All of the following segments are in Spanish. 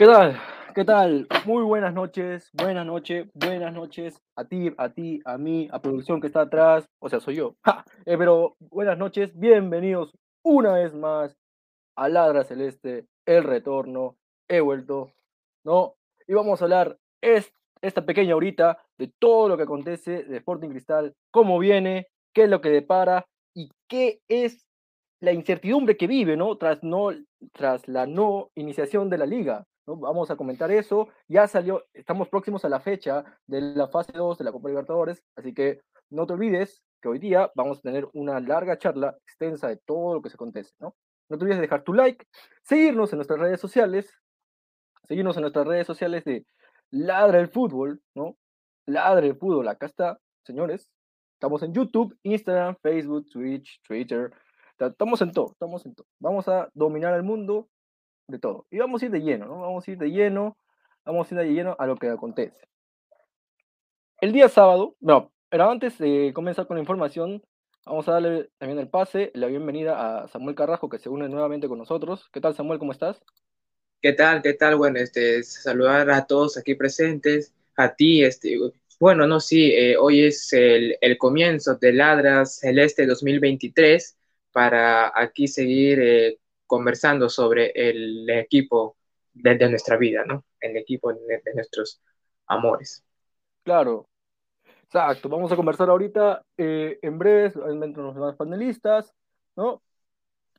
¿Qué tal? ¿Qué tal? Muy buenas noches, buenas noches, buenas noches a ti, a ti, a mí, a producción que está atrás, o sea, soy yo. Eh, pero buenas noches, bienvenidos una vez más a Ladra Celeste, el retorno, he vuelto, ¿no? Y vamos a hablar es, esta pequeña horita de todo lo que acontece de Sporting Cristal, cómo viene, qué es lo que depara y qué es la incertidumbre que vive, ¿no? Tras, no, tras la no iniciación de la liga. Vamos a comentar eso. Ya salió, estamos próximos a la fecha de la fase 2 de la Copa Libertadores, así que no te olvides que hoy día vamos a tener una larga charla extensa de todo lo que se acontece, ¿no? No te olvides de dejar tu like, seguirnos en nuestras redes sociales, seguirnos en nuestras redes sociales de Ladra el Fútbol, ¿no? Ladra el Fútbol, acá está, señores. Estamos en YouTube, Instagram, Facebook, Twitch, Twitter, Estamos en todo, estamos en todo. Vamos a dominar el mundo de todo. Y vamos a ir de lleno, ¿no? Vamos a ir de lleno, vamos a ir de lleno a lo que acontece. El día sábado, no, pero antes de comenzar con la información, vamos a darle también el pase, la bienvenida a Samuel Carrajo, que se une nuevamente con nosotros. ¿Qué tal, Samuel? ¿Cómo estás? ¿Qué tal? ¿Qué tal? Bueno, este, saludar a todos aquí presentes, a ti, este, bueno, no, sí, eh, hoy es el, el comienzo de Ladras Celeste 2023 para aquí seguir eh, conversando sobre el equipo de, nuestra vida, ¿no? El equipo de, nuestros amores. Claro, exacto. Vamos a conversar ahorita eh, en breve entre los demás panelistas, ¿no?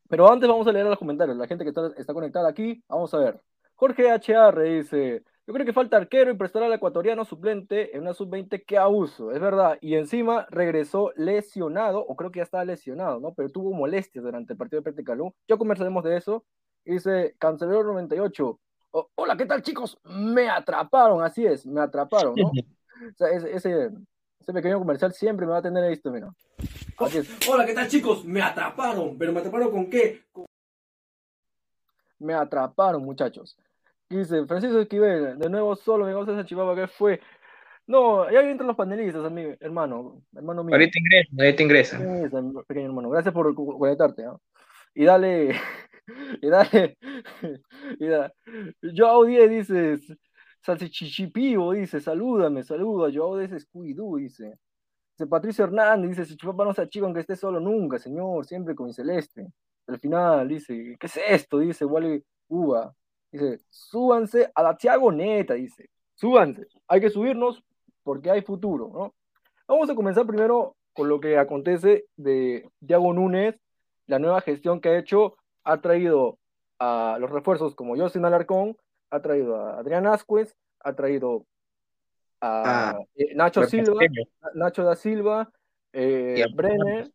Pero antes vamos a leer los comentarios, la gente que está conectada aquí, vamos a ver. Jorge HR dice, yo creo que falta arquero y prestar al ecuatoriano suplente en una sub-20 que abuso, es verdad. Y encima regresó lesionado, o creo que ya estaba lesionado, ¿no? Pero tuvo molestias durante el partido de Calú. Ya conversaremos de eso. Dice Cancelero 98. Hola, ¿qué tal, chicos? Me atraparon, así es, me atraparon, ¿no? o sea, ese, ese, pequeño comercial siempre me va a tener esto, mira. Hola, ¿qué tal, chicos? Me atraparon, pero me atraparon con qué? Me atraparon, muchachos. Dice Francisco Esquivel, de nuevo solo, mi a Chivaba, ¿qué fue? No, ya entran los panelistas, amigo, hermano, hermano mío. Ahorita ingresa, ahorita ingresa. pequeño hermano, gracias por conectarte, ¿no? Y dale, y dale, y dale. Joao 10 dice, salchichipivo, dice, salúdame, saluda, Joao 10 es Scooby-Doo, dice. Dice Patricio Hernández, dice, si Chupapa no se achica aunque esté solo nunca, señor, siempre con mi celeste. Al final, dice, ¿qué es esto? Dice, Wally Uva. Dice, súbanse a la Tiago Neta, dice, súbanse, hay que subirnos porque hay futuro, ¿no? Vamos a comenzar primero con lo que acontece de Tiago Núñez, la nueva gestión que ha hecho, ha traído a los refuerzos como Jocelyn Alarcón, ha traído a Adrián Ascuez, ha traído a ah, eh, Nacho Silva, Nacho da Silva, eh, Brenner,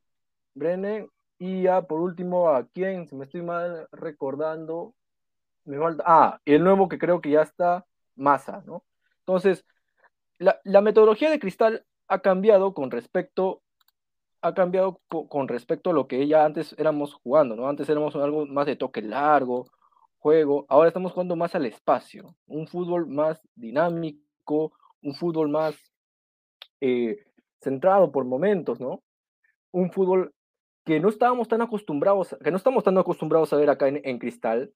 Brenner, y ya por último a quien, si me estoy mal recordando, me falta, ah, el nuevo que creo que ya está, masa, ¿no? Entonces, la, metodología de Cristal ha cambiado con respecto ha cambiado con respecto a lo que ya antes éramos jugando, ¿no? Antes éramos algo más de toque largo, juego, ahora estamos jugando más al espacio, un fútbol más dinámico, un fútbol más eh, centrado por momentos, ¿no? Un fútbol que no estábamos tan acostumbrados, que no estamos tan acostumbrados a ver acá en Cristal,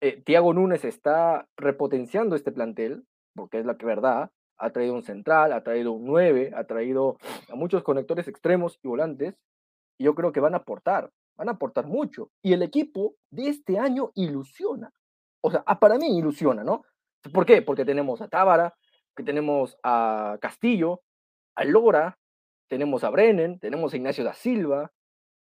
eh, Tiago Núñez está repotenciando este plantel, porque es la verdad, ha traído un central, ha traído un 9, ha traído a muchos conectores extremos y volantes, y yo creo que van a aportar, van a aportar mucho. Y el equipo de este año ilusiona. O sea, ah, para mí ilusiona, ¿no? ¿Por qué? Porque tenemos a Tábara, que tenemos a Castillo, a Lora, tenemos a Brennan, tenemos a Ignacio da Silva,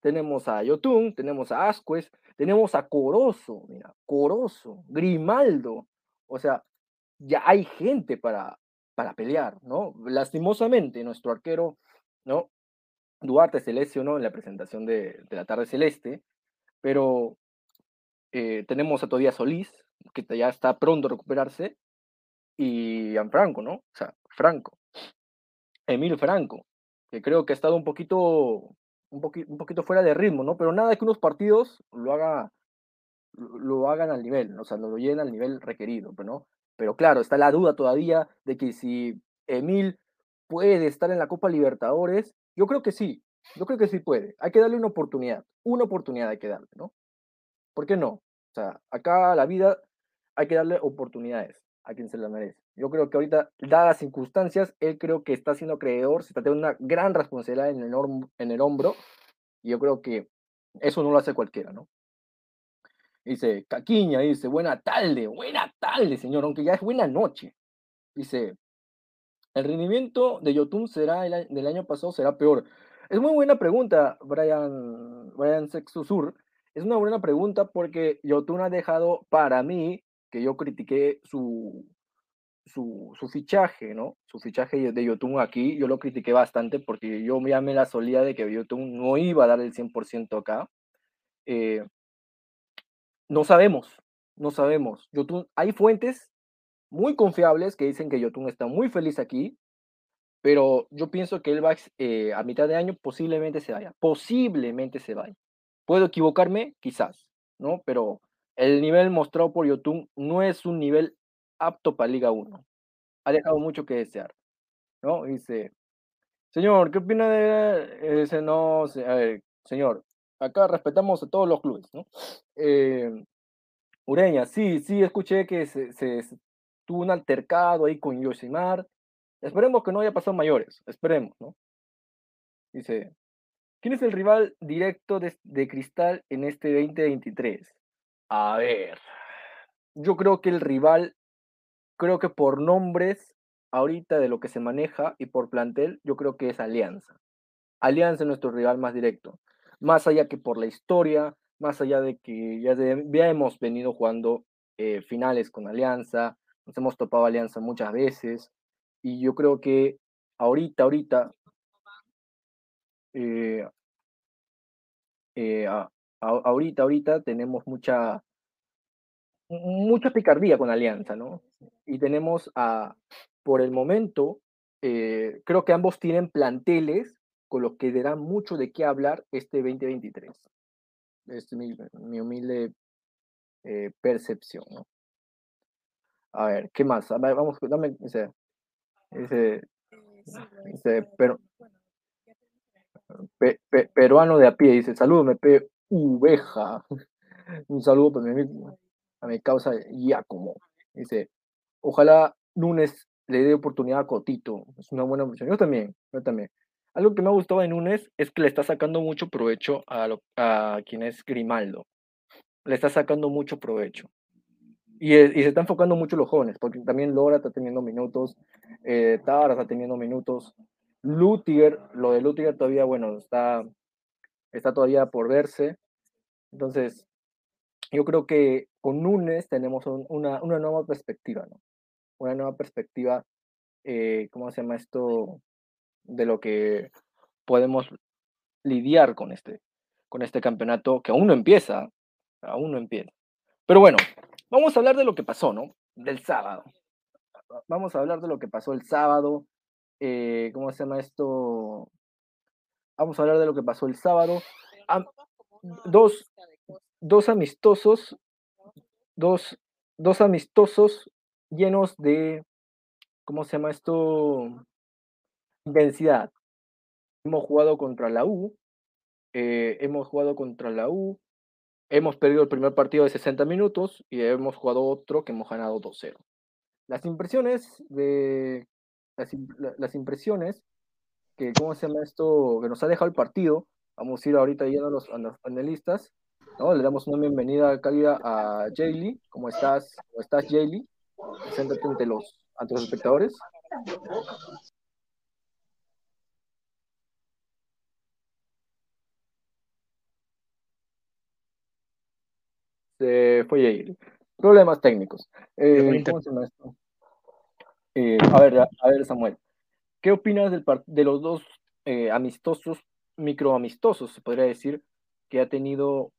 tenemos a Yotun, tenemos a Ascuez, tenemos a Corozo, mira, Corozo, Grimaldo. O sea, ya hay gente para, para pelear, ¿no? Lastimosamente, nuestro arquero, ¿no? Duarte se lesionó en la presentación de, la tarde celeste, pero eh, tenemos a todavía Solís, que ya está pronto a recuperarse, y a Franco, ¿no? O sea, Franco. Emilio Franco, que creo que ha estado un poquito un, poquito fuera de ritmo, ¿no? Pero nada que unos partidos lo haga lo hagan al nivel, o sea, no lo llenen al nivel requerido, pues, ¿no? Pero claro, está la duda todavía de que si Emil puede estar en la Copa Libertadores, yo creo que sí, yo creo que sí puede. Hay que darle una oportunidad, una oportunidad hay que darle, ¿no? ¿Por qué no? O sea, acá la vida, hay que darle oportunidades a quien se la merece. Yo creo que ahorita, dadas las circunstancias, él creo que está siendo creador, se está teniendo una gran responsabilidad en el, hombro, y yo creo que eso no lo hace cualquiera, ¿no? Dice, Caquiña, dice, buena tarde, buena tarde, señor, aunque ya es buena noche. Dice, el rendimiento de Yotun será el, del año pasado será peor. Es muy buena pregunta, Brian, Brian Sexusur. Es una buena pregunta porque Yotun ha dejado para mí, que yo critiqué su, su, su, fichaje, ¿no? Su fichaje de Yotun aquí, yo lo critiqué bastante porque yo ya me la solía de que Yotun no iba a dar el 100% acá. Eh, no sabemos, no sabemos. Yotun, hay fuentes muy confiables que dicen que Yotun está muy feliz aquí, pero yo pienso que él va eh, a mitad de año posiblemente se vaya, posiblemente se vaya. Puedo equivocarme, quizás, ¿no? Pero el nivel mostrado por Yotun no es un nivel apto para Liga 1. Ha dejado mucho que desear, ¿no? Dice, señor, ¿qué opina de ese no? A ver, señor, acá respetamos a todos los clubes, ¿no? Eh, Ureña, sí, sí, escuché que se, tuvo un altercado ahí con Yoshimar. Esperemos que no haya pasado mayores, esperemos, ¿no? Dice, ¿quién es el rival directo de, de Cristal en este 2023? A ver, yo creo que el rival, creo que por nombres, ahorita de lo que se maneja y por plantel, yo creo que es Alianza. Alianza es nuestro rival más directo más allá que por la historia, más allá de que ya, hemos venido jugando eh, finales con Alianza, nos hemos topado Alianza muchas veces, y yo creo que ahorita, ahorita, eh, eh, ahorita, ahorita tenemos mucha, mucha picardía con Alianza, ¿no? Y tenemos a, por el momento, creo que ambos tienen planteles con lo que dará mucho de qué hablar este 2023. Es mi, mi humilde eh, percepción, ¿no? A ver, ¿qué más? A ver, vamos, dame ese, ese, ese pero, peruano de a pie, dice, me pe uveja. Un saludo para mi, a mi causa Giacomo. Dice, ojalá lunes le dé oportunidad a Cotito. Es una buena opción. Yo también, yo también. Algo que me ha gustado de Núñez es que le está sacando mucho provecho a, a quien es Grimaldo. Le está sacando mucho provecho. Y, y, se está enfocando mucho los jóvenes, porque también Lora está teniendo minutos, eh, Tara está teniendo minutos. Lutiger, lo de Lutiger todavía, bueno, está, está todavía por verse. Entonces, yo creo que con Núñez tenemos una, una, nueva perspectiva, ¿no? Una nueva perspectiva, eh, ¿cómo se llama esto? de lo que podemos lidiar con este, con este campeonato que aún no empieza, aún no empieza. Pero bueno, vamos a hablar de lo que pasó, ¿no? Del sábado. Vamos a hablar de lo que pasó el sábado. Eh, ¿Cómo se llama esto? Vamos a hablar de lo que pasó el sábado. dos, dos amistosos, dos, dos amistosos llenos de, ¿cómo se llama esto? Intensidad. Hemos jugado contra la U, eh, hemos jugado contra la U, hemos perdido el primer partido de 60 minutos y hemos jugado otro que hemos ganado 2-0. Las impresiones de las, impresiones que, ¿cómo se llama esto? Que nos ha dejado el partido. Vamos a ir ahorita yendo a los, a los panelistas. ¿No? Le damos una bienvenida cálida a Jaylee. ¿Cómo estás? ¿Cómo estás, Jaylee? Preséntate ante los, ante los espectadores. Este, fue ahí. Problemas técnicos. Eh, eh, a ver, a, ver, Samuel, ¿qué opinas del de los dos eh, amistosos, microamistosos, se podría decir, que ha tenido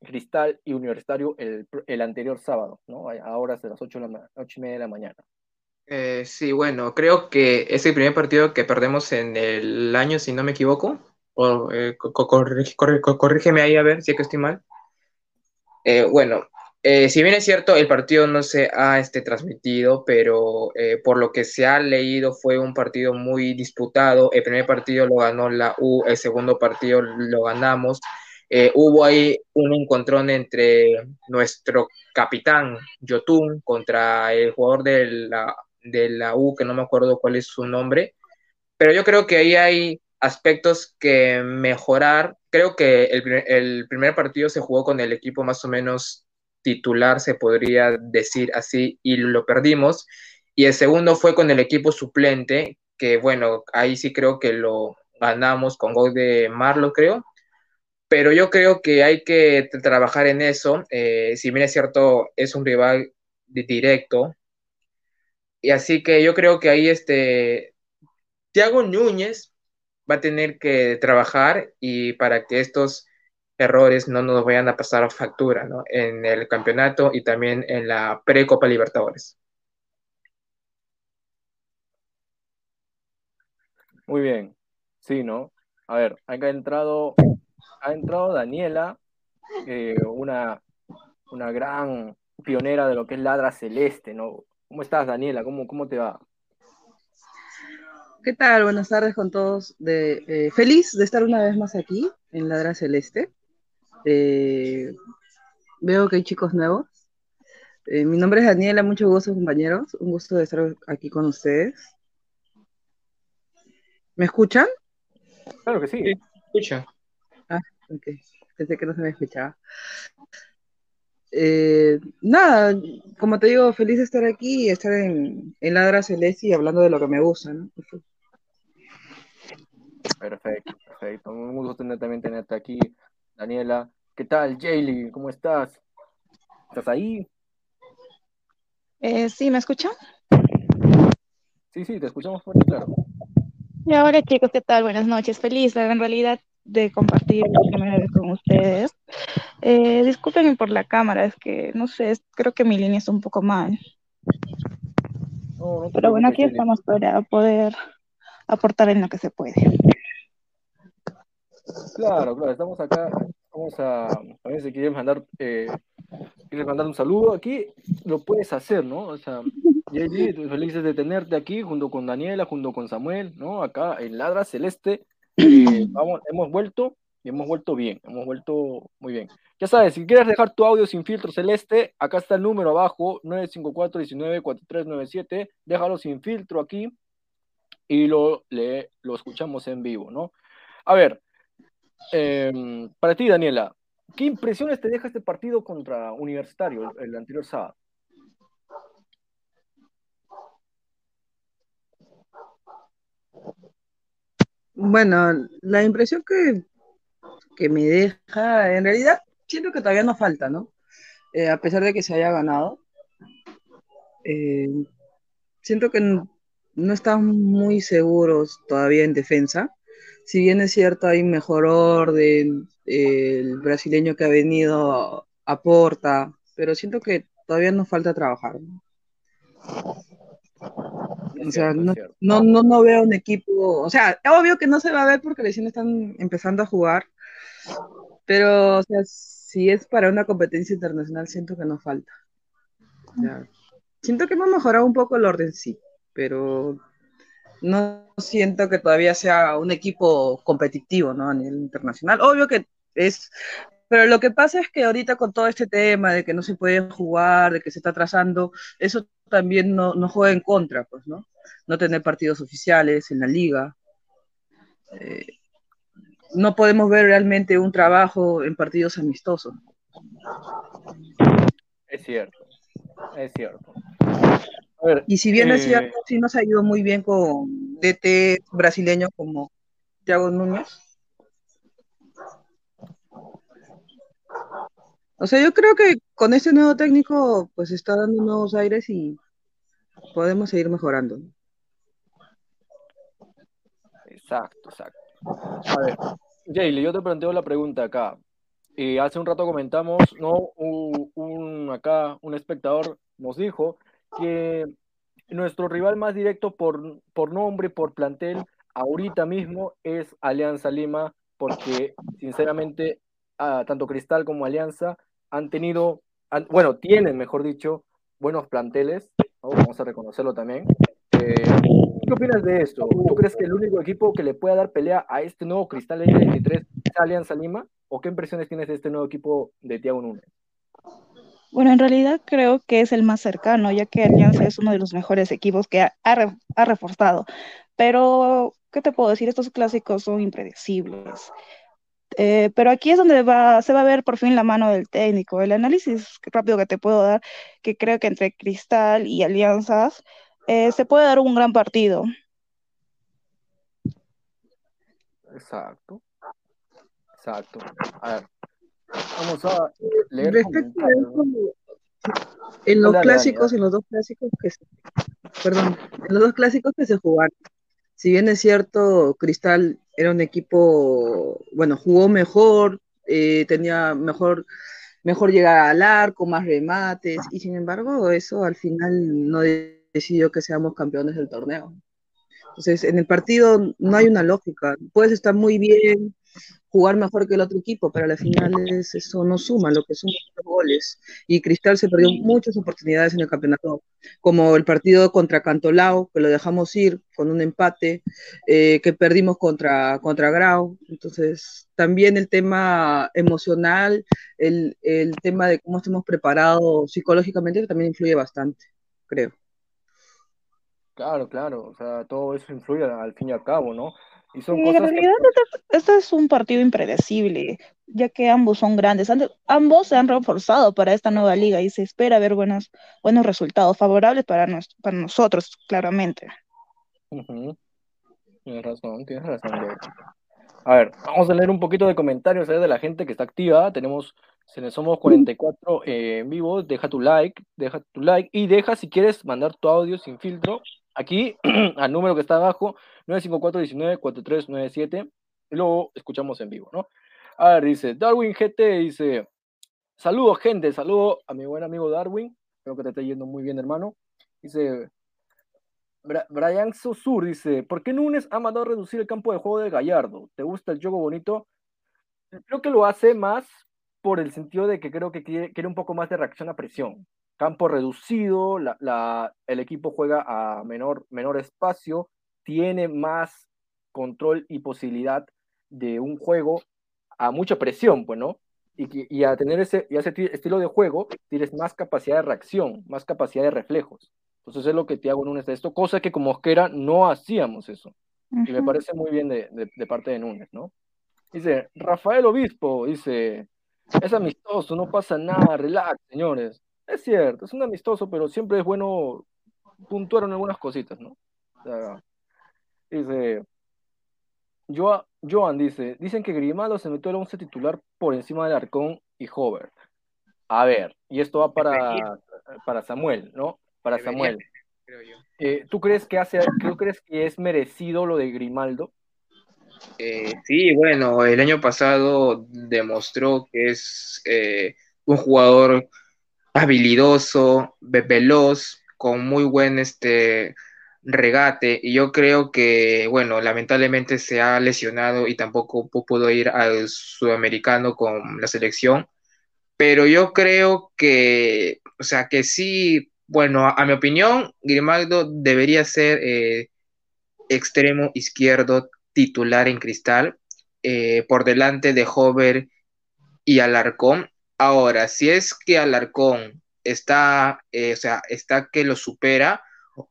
Cristal y Universitario el, el, anterior sábado, ¿no? Ahora de las 8, de la, y media de la mañana? sí, bueno, creo que es el primer partido que perdemos en el año, si no me equivoco. O, corrígeme ahí a ver si es que estoy mal. Eh, bueno, eh, si bien es cierto, el partido no se ha este, transmitido, pero eh, por lo que se ha leído fue un partido muy disputado. El primer partido lo ganó la U, el segundo partido lo ganamos. Eh, hubo ahí un encontrón entre nuestro capitán Yotun contra el jugador de la, de la U, que no me acuerdo cuál es su nombre, pero yo creo que ahí hay aspectos que mejorar. Creo que el, el primer partido se jugó con el equipo más o menos titular, se podría decir así, y lo perdimos. Y el segundo fue con el equipo suplente, que bueno, ahí sí creo que lo ganamos con gol de Marlo, creo. Pero yo creo que hay que trabajar en eso. Eh, si bien es cierto, es un rival directo. Y así que yo creo que ahí este Thiago Núñez va a tener que trabajar y para que estos errores no nos vayan a pasar factura ¿no? en el campeonato y también en la pre-Copa Libertadores. Muy bien, sí, ¿no? A ver, acá ha entrado, ha entrado Daniela, eh, una, una gran pionera de lo que es Ladra Celeste, ¿no? ¿Cómo estás, Daniela? ¿Cómo, cómo te va? ¿Qué tal? Buenas tardes con todos. De, eh, feliz de estar una vez más aquí en Ladra Celeste. Eh, veo que hay chicos nuevos. mi nombre es Daniela, mucho gusto compañeros. Un gusto de estar aquí con ustedes. ¿Me escuchan? Claro que sí. escucha. Ah, ok. Pensé que no se me escuchaba. Eh, nada, como te digo, feliz de estar aquí y estar en, en Ladra Celeste y hablando de lo que me gusta, ¿no? Perfecto, perfecto. Un gusto tener, también tenerte aquí, Daniela. ¿Qué tal, Jaylee? ¿Cómo estás? ¿Estás ahí? Eh, sí, ¿me escuchan? Sí, sí, te escuchamos fuerte, claro. Y ahora chicos, ¿qué tal? Buenas noches. Feliz en realidad de compartir con ustedes. Eh, discúlpenme por la cámara, es que no sé, creo que mi línea está un poco mal. Pero bueno, aquí estamos para poder aportar en lo que se puede. Claro, claro, estamos acá. Vamos a, a ver si quieres mandar, eh, quieres mandar un saludo aquí, lo puedes hacer, ¿no? O sea, felices de tenerte aquí junto con Daniela, junto con Samuel, ¿no? Acá en Ladra Celeste. Eh, vamos, hemos vuelto y hemos vuelto bien, hemos vuelto muy bien. Ya sabes, si quieres dejar tu audio sin filtro celeste, acá está el número abajo, 954-194397, déjalo sin filtro aquí y lo, le, lo escuchamos en vivo, ¿no? A ver, em, para ti, Daniela, ¿qué impresiones te deja este partido contra Universitario el, el anterior sábado? Bueno, la impresión que, que me deja, en realidad, siento que todavía nos falta, ¿no? Eh, a pesar de que se haya ganado, eh, siento que no, están muy seguros todavía en defensa. Si bien es cierto, hay mejor orden, el brasileño que ha venido aporta, pero siento que todavía nos falta trabajar. ¿no? O sea, no, no, no, veo un equipo, o sea, obvio que no se va a ver porque recién están empezando a jugar, pero, o sea, si es para una competencia internacional, siento que no falta. siento que hemos mejorado un poco el orden, sí, pero no siento que todavía sea un equipo competitivo, ¿no? A nivel internacional. Obvio que es pero lo que pasa es que ahorita con todo este tema de que no se puede jugar, de que se está atrasando, eso también no, no juega en contra, pues, ¿no? No tener partidos oficiales en la liga. Eh, no podemos ver realmente un trabajo en partidos amistosos. Es cierto, es cierto. y si bien es eh, cierto, sí nos ha ido muy bien con DT brasileño como Thiago Núñez, O sea, yo creo que con este nuevo técnico, pues está dando nuevos aires y podemos seguir mejorando. Exacto, exacto. A ver, Jaylee, yo te planteo la pregunta acá. Y hace un rato comentamos, ¿no? Un, acá, un espectador nos dijo que nuestro rival más directo por, por nombre, por plantel, ahorita mismo es Alianza Lima, porque sinceramente tanto Cristal como Alianza han tenido, bueno, tienen, mejor dicho, buenos planteles, vamos a reconocerlo también. Eh, ¿Qué opinas de esto? ¿Tú crees que el único equipo que le pueda dar pelea a este nuevo Cristal 23 es Alianza Lima? o qué impresiones tienes de este nuevo equipo de Thiago Núñez? Bueno, en realidad creo que es el más cercano, ya que Alianza es uno de los mejores equipos que ha, ha reforzado. Pero, ¿qué te puedo decir? Estos clásicos son impredecibles. Eh, pero aquí es donde va, se va a ver por fin la mano del técnico. El análisis rápido que te puedo dar, que creo que entre Cristal y Alianzas eh, se puede dar un gran partido. Exacto. Exacto. A ver, vamos a leer. en los clásicos, en los dos clásicos que se, perdón, en los dos clásicos que se jugaron, si bien es cierto, Cristal era un equipo, bueno, jugó mejor, eh, tenía mejor, mejor llegada al arco, más remates, y sin embargo, eso al final no decidió que seamos campeones del torneo. Entonces, en el partido no hay una lógica. Puedes estar muy bien, jugar mejor que el otro equipo, pero al final eso no suma, lo que suman los goles. Y Cristal se perdió muchas oportunidades en el campeonato, como el partido contra Cantolao, que lo dejamos ir con un empate, eh, que perdimos contra, contra Grau. Entonces, también el tema emocional, el, el tema de cómo estemos preparados psicológicamente también influye bastante, creo. Claro, claro, o sea, todo eso influye al fin y al cabo, ¿no? Y son en realidad este, este, es un partido impredecible, ya que ambos son grandes. Ambos se han reforzado para esta nueva liga y se espera ver buenos, buenos resultados favorables para, para nosotros, claramente. Tienes razón, tienes razón. A ver, vamos a leer un poquito de comentarios de la gente que está activa. Tenemos, si somos 44 eh, en vivo, deja tu like, deja tu like y deja si quieres mandar tu audio sin filtro aquí al número que está abajo, 954-19-4397, y luego escuchamos en vivo, ¿no? A ver, dice, Darwin GT dice, saludos gente, saludo a mi buen amigo Darwin, espero que te esté yendo muy bien, hermano. Dice, Brian Sosur dice, ¿por qué Núñez ha mandado a reducir el campo de juego de Gallardo? ¿Te gusta el juego bonito? Creo que lo hace más por el sentido de que creo que quiere un poco más de reacción a presión campo reducido, el equipo juega a menor, menor espacio, tiene más control y posibilidad de un juego a mucha presión, pues, ¿no? Y, y a tener ese, y ese estilo de juego, tienes más capacidad de reacción, más capacidad de reflejos. Entonces es lo que te hago en un esto, cosa que como Mosquera no hacíamos eso. Y me parece muy bien de, de, parte de Núñez, ¿no? Dice, Rafael Obispo, dice, es amistoso, no pasa nada, relax, señores. Es cierto, es un amistoso, pero siempre es bueno puntuar en algunas cositas, ¿no? dice, Joan dice, dicen que Grimaldo se metió al once titular por encima del Arcón y Hover. A ver, y esto va para, para Samuel, ¿no? Para Samuel. Eh, ¿Tú crees que hace, ¿tú crees que es merecido lo de Grimaldo? Eh, sí, bueno, el año pasado demostró que es eh, un jugador habilidoso, veloz, con muy buen este regate. Y yo creo que, bueno, lamentablemente se ha lesionado y tampoco pudo ir al sudamericano con la selección, pero yo creo que, o sea, que sí, bueno, a, mi opinión, Grimaldo debería ser eh, extremo izquierdo titular en cristal, eh, por delante de Hover y Alarcón, Ahora, si es que Alarcón está, eh, o sea, está que lo supera,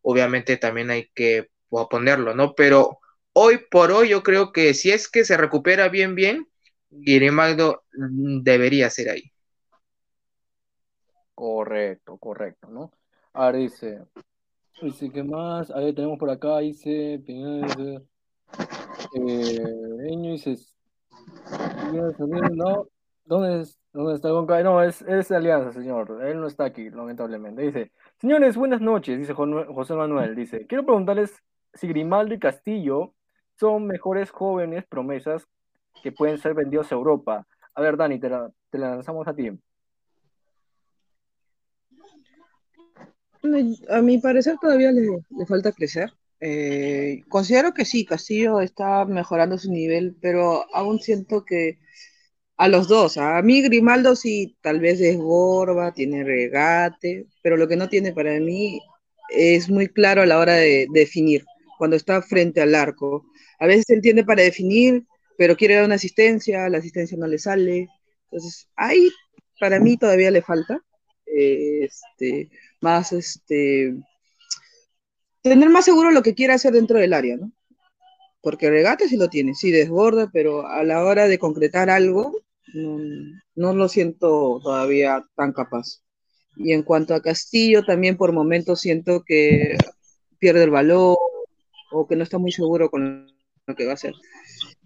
obviamente también hay que ponerlo, ¿no? Pero hoy por hoy yo creo que si es que se recupera bien, bien, Grimaldo mm, debería ser ahí. Correcto, correcto, ¿no? Ahora dice, ¿qué más? Ahí tenemos por acá, dice, dice, eh, dice, no, ¿dónde es? ¿Dónde está No, es, es Alianza, señor. Él no está aquí, lamentablemente. Dice, señores, buenas noches, dice José Manuel. Dice, quiero preguntarles si Grimaldo y Castillo son mejores jóvenes promesas que pueden ser vendidos a Europa. A ver, Dani, te la, lanzamos a ti. A mi parecer todavía le, falta crecer. Eh, considero que sí, Castillo está mejorando su nivel, pero aún siento que a los dos. A mí Grimaldo sí, tal vez es gorba, tiene regate, pero lo que no tiene para mí es muy claro a la hora de, definir, cuando está frente al arco. A veces él tiene para definir, pero quiere dar una asistencia, la asistencia no le sale. Entonces, ahí para mí todavía le falta. Este, más este tener más seguro lo que quiere hacer dentro del área, ¿no? Porque regate sí lo tiene, sí desborda, pero a la hora de concretar algo, no, no lo siento todavía tan capaz. Y en cuanto a Castillo, también por momentos siento que pierde el valor o que no está muy seguro con lo que va a hacer.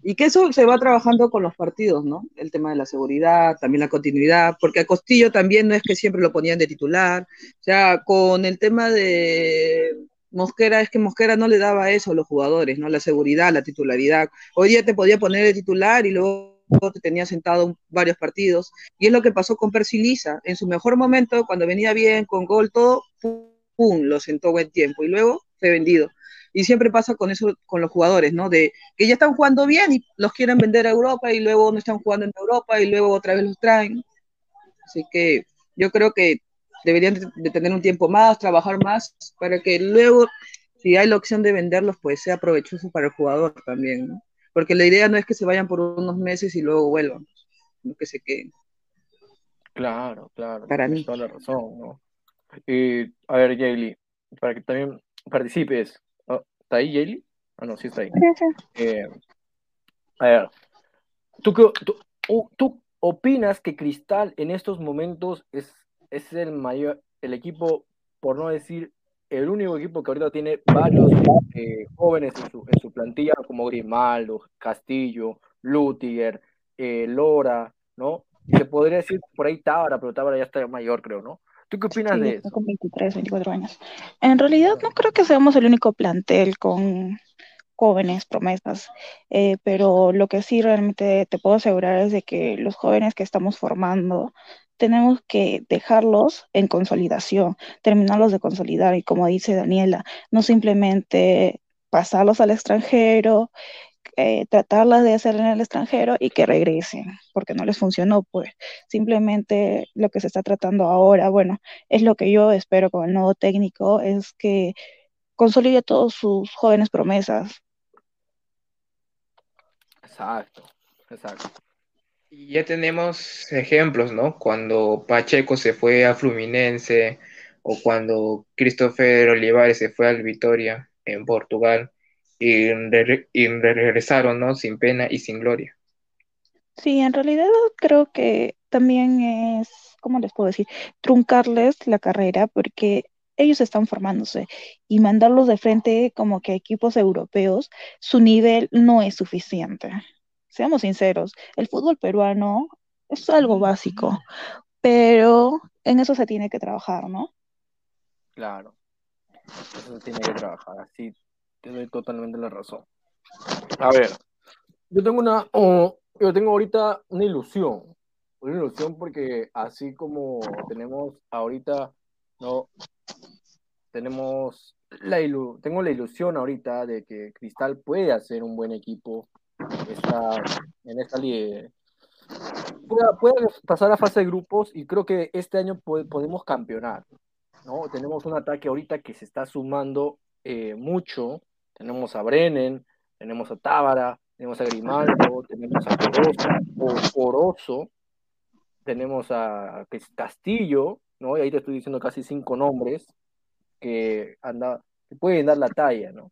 Y que eso se va trabajando con los partidos, ¿no? El tema de la seguridad, también la continuidad, porque a Castillo también no es que siempre lo ponían de titular. O sea, con el tema de Mosquera, es que Mosquera no le daba eso a los jugadores, ¿no? La seguridad, la titularidad. Hoy día te podía poner de titular y luego te tenía sentado varios partidos. Y es lo que pasó con Persilisa. En su mejor momento, cuando venía bien, con gol, todo, pum, lo sentó buen tiempo. Y luego fue vendido. Y siempre pasa con eso, con los jugadores, ¿no? De que ya están jugando bien y los quieren vender a Europa y luego no están jugando en Europa y luego otra vez los traen. Así que yo creo que deberían de tener un tiempo más, trabajar más, para que luego, si hay la opción de venderlos, pues sea provechoso para el jugador también, ¿no? Porque la idea no es que se vayan por unos meses y luego vuelvan, sino que se queden. Claro, claro. Para mí. Toda la razón, ¿no? Eh, a ver, Jaylee, para que también participes. Oh, ¿Está ahí, Jaylee? Ah, no, sí está ahí. Eh, a ver, ¿tú, tú, ¿tú opinas que Cristal en estos momentos es es el mayor, el equipo, por no decir el único equipo que ahorita tiene varios eh, jóvenes en su, en su, plantilla, como Grimaldo, Castillo, Lutiger, eh, Lora, ¿no? Se podría decir por ahí Tábara, pero Tábara ya está mayor, creo, ¿no? ¿Tú qué opinas de eso? Con 23, 24 años. En realidad no creo que seamos el único plantel con jóvenes promesas, eh, pero lo que sí realmente te puedo asegurar es de que los jóvenes que estamos formando tenemos que dejarlos en consolidación, terminarlos de consolidar y como dice Daniela, no simplemente pasarlos al extranjero, eh, tratarlas de hacer en el extranjero y que regresen, porque no les funcionó, pues simplemente lo que se está tratando ahora, bueno, es lo que yo espero con el nuevo técnico, es que consolide todos sus jóvenes promesas. Exacto, exacto. Y ya tenemos ejemplos, ¿no? Cuando Pacheco se fue a Fluminense o cuando Christopher Olivares se fue al Vitoria en Portugal y, regresaron, ¿no? Sin pena y sin gloria. Sí, en realidad creo que también es, ¿cómo les puedo decir? Truncarles la carrera porque ellos están formándose y mandarlos de frente como que a equipos europeos, su nivel no es suficiente seamos sinceros, el fútbol peruano es algo básico, pero en eso se tiene que trabajar, ¿no? Claro, eso se tiene que trabajar, así te doy totalmente la razón. A ver, yo tengo una, yo tengo ahorita una ilusión, una ilusión porque así como tenemos ahorita, no, tenemos la ilu tengo la ilusión ahorita de que Cristal puede hacer un buen equipo esta, en esta liga. Puede, pasar a fase de grupos y creo que este año podemos campeonar. ¿no? Tenemos un ataque ahorita que se está sumando eh, mucho. Tenemos a Brennan, tenemos a Tábara, tenemos a Grimaldo, tenemos a Poroso, tenemos a Castillo, ¿no? Y ahí te estoy diciendo casi cinco nombres que, anda, que pueden dar la talla, ¿no?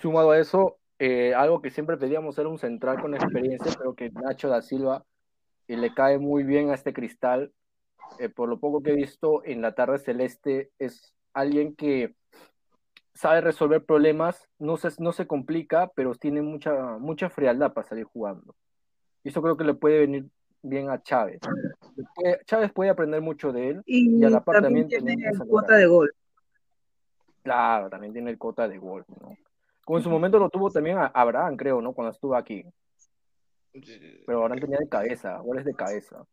Sumado a eso, eh, algo que siempre pedíamos era un central con experiencia, pero que Nacho da Silva y le cae muy bien a este cristal. Eh, por lo poco que he visto en la tarde celeste, es alguien que sabe resolver problemas, no se, no se complica, pero tiene mucha, mucha frialdad para salir jugando. Y eso creo que le puede venir bien a Chávez. Chávez puede aprender mucho de él y, a la parte también, tiene el cuota de gol. Claro, también tiene el cuota de gol, ¿no? Como en su momento lo tuvo también Abraham, creo, ¿no? Cuando estuvo aquí. Pero Abraham tenía de cabeza, goles de cabeza.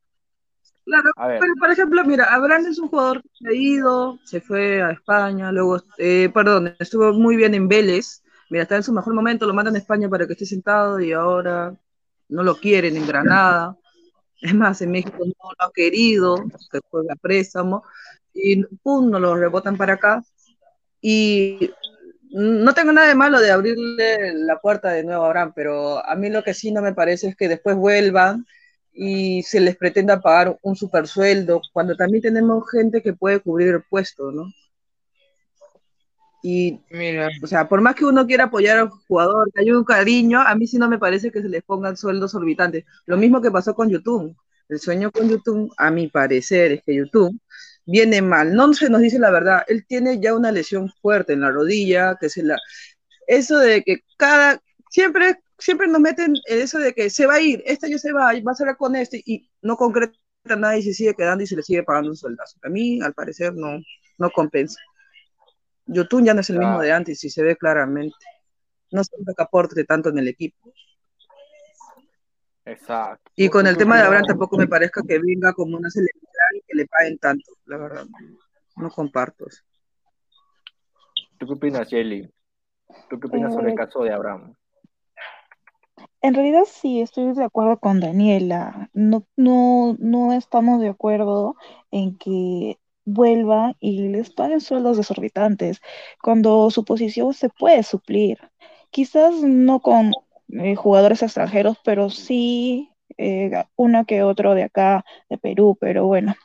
Claro, pero por ejemplo, mira, Abraham es un jugador que ha ido, se fue a España, luego, eh, perdón, estuvo muy bien en Vélez. Mira, está en su mejor momento, lo mandan a España para que esté sentado y ahora no lo quieren en Granada. Es más, en México no lo ha querido, que juega préstamo, y pum, no lo rebotan para acá. Y no tengo nada de malo de abrirle la puerta de nuevo a Abraham, pero a mí lo que sí no me parece es que después vuelvan y se les pretenda pagar un super sueldo, cuando también tenemos gente que puede cubrir el puesto, ¿no? Y, Mira. o sea, por más que uno quiera apoyar al jugador, que haya un cariño, a mí sí no me parece que se les pongan sueldos orbitantes. Lo mismo que pasó con YouTube. El sueño con YouTube, a mi parecer, es que YouTube viene mal. No se nos dice la verdad. Él tiene ya una lesión fuerte en la rodilla, que se la... Eso de que cada... Siempre, siempre nos meten eso de que se va a ir, este año se va, va a ser con este, y no concreta nada y se sigue quedando y se le sigue pagando un sueldazo. A mí, al parecer, no, no compensa. YouTube ya no es el mismo de antes y se ve claramente. No que aporte tanto en el equipo. Exacto. Y con el tema de Abraham tampoco me parezca que venga como una celebridad y que le paguen tanto, la verdad. No comparto eso. ¿Tú qué opinas, Jelly? ¿Tú qué opinas sobre el eh, caso de Abraham? En realidad sí, estoy de acuerdo con Daniela. No, no, no estamos de acuerdo en que vuelva y les paguen sueldos desorbitantes cuando su posición se puede suplir. Quizás no con eh, jugadores extranjeros, pero sí eh, uno que otro de acá, de Perú, pero bueno,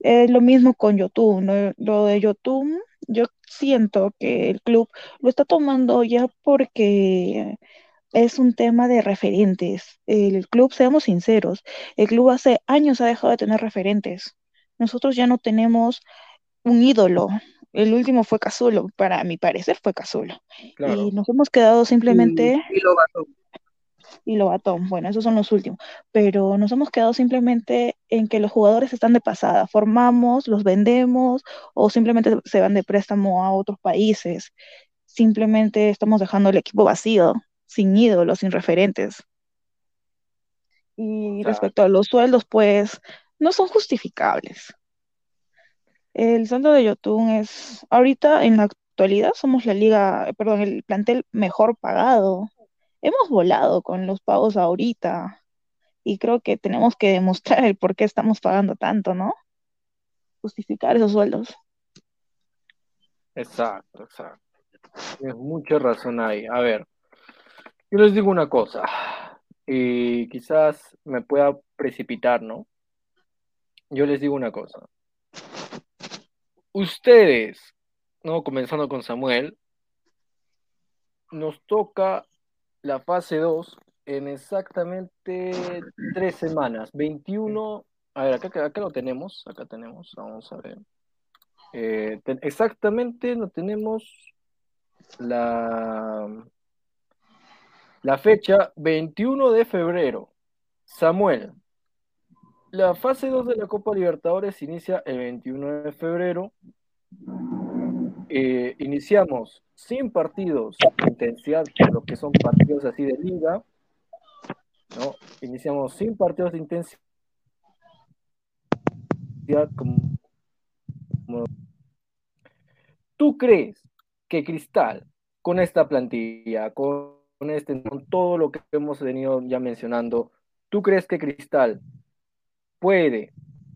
es lo mismo con Yotun, lo de Yotun, yo siento que el club lo está tomando ya porque es un tema de referentes. El club, seamos sinceros, el club hace años ha dejado de tener referentes. Nosotros ya no tenemos un ídolo. El último fue Cazulo, para mi parecer fue Cazulo. Y nos hemos quedado simplemente... Y, lo y Lobatón, bueno, esos son los últimos, pero nos hemos quedado simplemente en que los jugadores están de pasada, formamos, los vendemos o simplemente se van de préstamo a otros países, simplemente estamos dejando el equipo vacío, sin ídolos, sin referentes. Y respecto a los sueldos, pues no son justificables. El sueldo de Yotun es, ahorita en la actualidad somos la liga, perdón, el plantel mejor pagado hemos volado con los pagos ahorita y creo que tenemos que demostrar el por qué estamos pagando tanto, ¿no? Justificar esos sueldos. Exacto, exacto. Tienes mucha razón ahí. A ver, yo les digo una cosa, y quizás me pueda precipitar, ¿no? Yo les digo una cosa. Ustedes, ¿no? Comenzando con Samuel, nos toca la fase 2 en exactamente tres semanas. 21, a ver, acá, acá lo tenemos, acá tenemos, vamos a ver. Eh, exactamente lo tenemos la, la fecha 21 de febrero. Samuel, la fase 2 de la Copa Libertadores inicia el 21 de febrero. Eh, iniciamos sin partidos de intensidad, lo que son partidos así de liga, ¿no? Iniciamos sin partidos de intensidad ¿Tú crees que Cristal, con esta plantilla, con, este, con todo lo que hemos venido ya mencionando, ¿tú crees que Cristal puede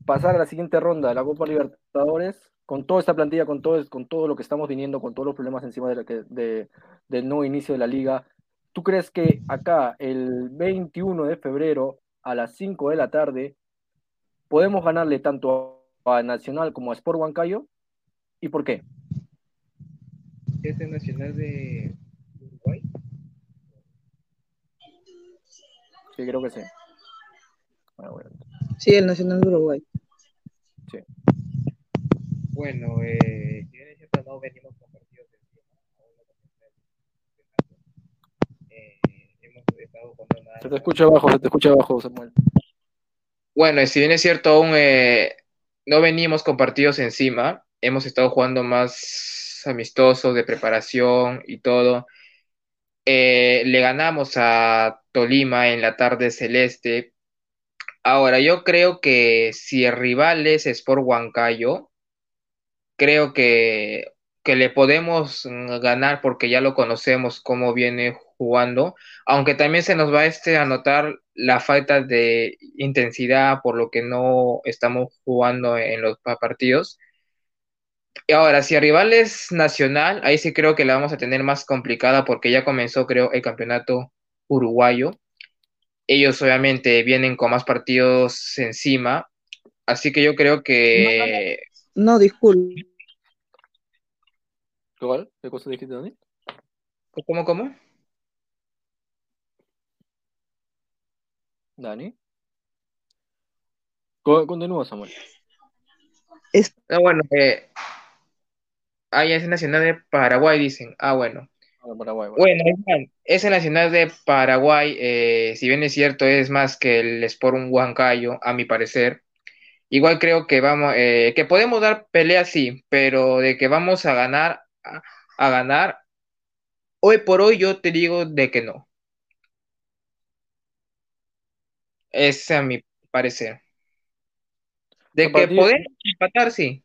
pasar a la siguiente ronda de la Copa Libertadores con toda esta plantilla, con todo, con todo lo que estamos viniendo, con todos los problemas encima de, de, del nuevo inicio de la liga, ¿tú crees que acá, el 21 de febrero, a las 5 de la tarde, podemos ganarle tanto a Nacional como a Sport Huancayo? ¿Y por qué? ¿Es el Nacional de Uruguay? Sí, creo que sí. Ah, sí, el Nacional de Uruguay. Bueno, eh, si bien es cierto, no venimos con partidos de eh, hemos estado jugando nada. Se te escucha abajo, se te escucha abajo, Samuel. Bueno, si bien es cierto, aún eh, no venimos con partidos encima, hemos estado jugando más amistosos de preparación y todo. Eh, le ganamos a Tolima en la tarde celeste. Ahora, yo creo que si el rival es Sport Huancayo, creo que, le podemos ganar porque ya lo conocemos cómo viene jugando, aunque también se nos va este a notar la falta de intensidad por lo que no estamos jugando en los partidos. Y ahora, si a rivales nacional, ahí sí creo que la vamos a tener más complicada porque ya comenzó, creo, el campeonato uruguayo. Ellos obviamente vienen con más partidos encima, así que yo creo que... No, disculpe. ¿Cuál? ¿Qué cosa dijiste, Dani? ¿Cómo, cómo? Dani. Continúa, Samuel. Es... Ah, bueno, eh, Ah, ya es nacional de Paraguay, dicen. Ah, bueno. Ah, Paraguay, bueno, ese nacional de Paraguay, eh, si bien es cierto, es más que el Sport un Huancayo, a mi parecer. Igual creo que vamos, eh, que podemos dar pelea sí, pero de que vamos a ganar, a, ganar, hoy por hoy yo te digo de que no. Ese a mi parecer. De que podemos empatar, sí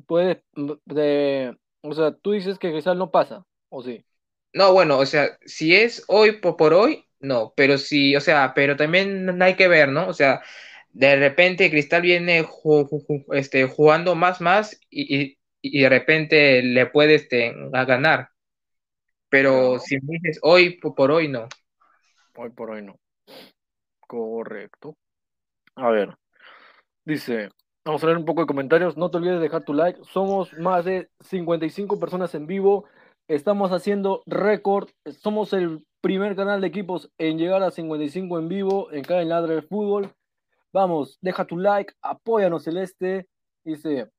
puede, de, o sea, tú dices que Cristal no pasa, ¿o sí? No, bueno, o sea, si es hoy por, hoy, no, pero sí, o sea, pero también hay que ver, ¿no? O sea, de repente Cristal viene este, jugando más, más y, de repente le puede este, a ganar. Pero si me dices hoy por hoy, no. Hoy por hoy no. Correcto. A ver, dice, Vamos a leer un poco de comentarios. No te olvides de dejar tu like. Somos más de 55 personas en vivo. Estamos haciendo récord. Somos el primer canal de equipos en llegar a 55 en vivo en cada ladre de fútbol. Vamos, deja tu like, apóyanos Celeste. Dice,